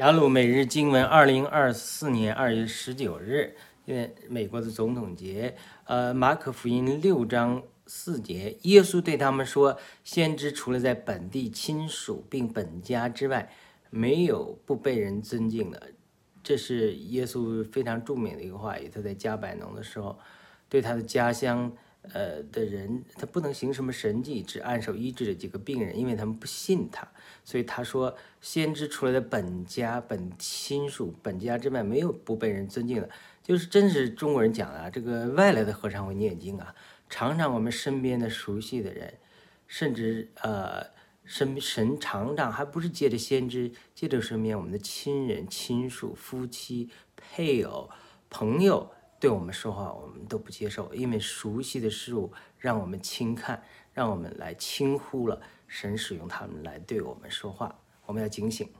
雅鲁每日经文，二零二四年二月十九日，因为美国的总统节，呃，马可福音六章四节，耶稣对他们说：“先知除了在本地亲属并本家之外，没有不被人尊敬的。”这是耶稣非常著名的一个话语。他在加百农的时候，对他的家乡。呃的人，他不能行什么神迹，只按手医治了几个病人，因为他们不信他。所以他说，先知出来的本家、本亲属、本家之外，没有不被人尊敬的。就是真是中国人讲的，这个外来的和尚会念经啊。常常我们身边的熟悉的人，甚至呃，身神常常还不是借着先知，借着身边我们的亲人、亲属、夫妻、配偶、朋友。对我们说话，我们都不接受，因为熟悉的事物让我们轻看，让我们来轻忽了神使用他们来对我们说话，我们要警醒。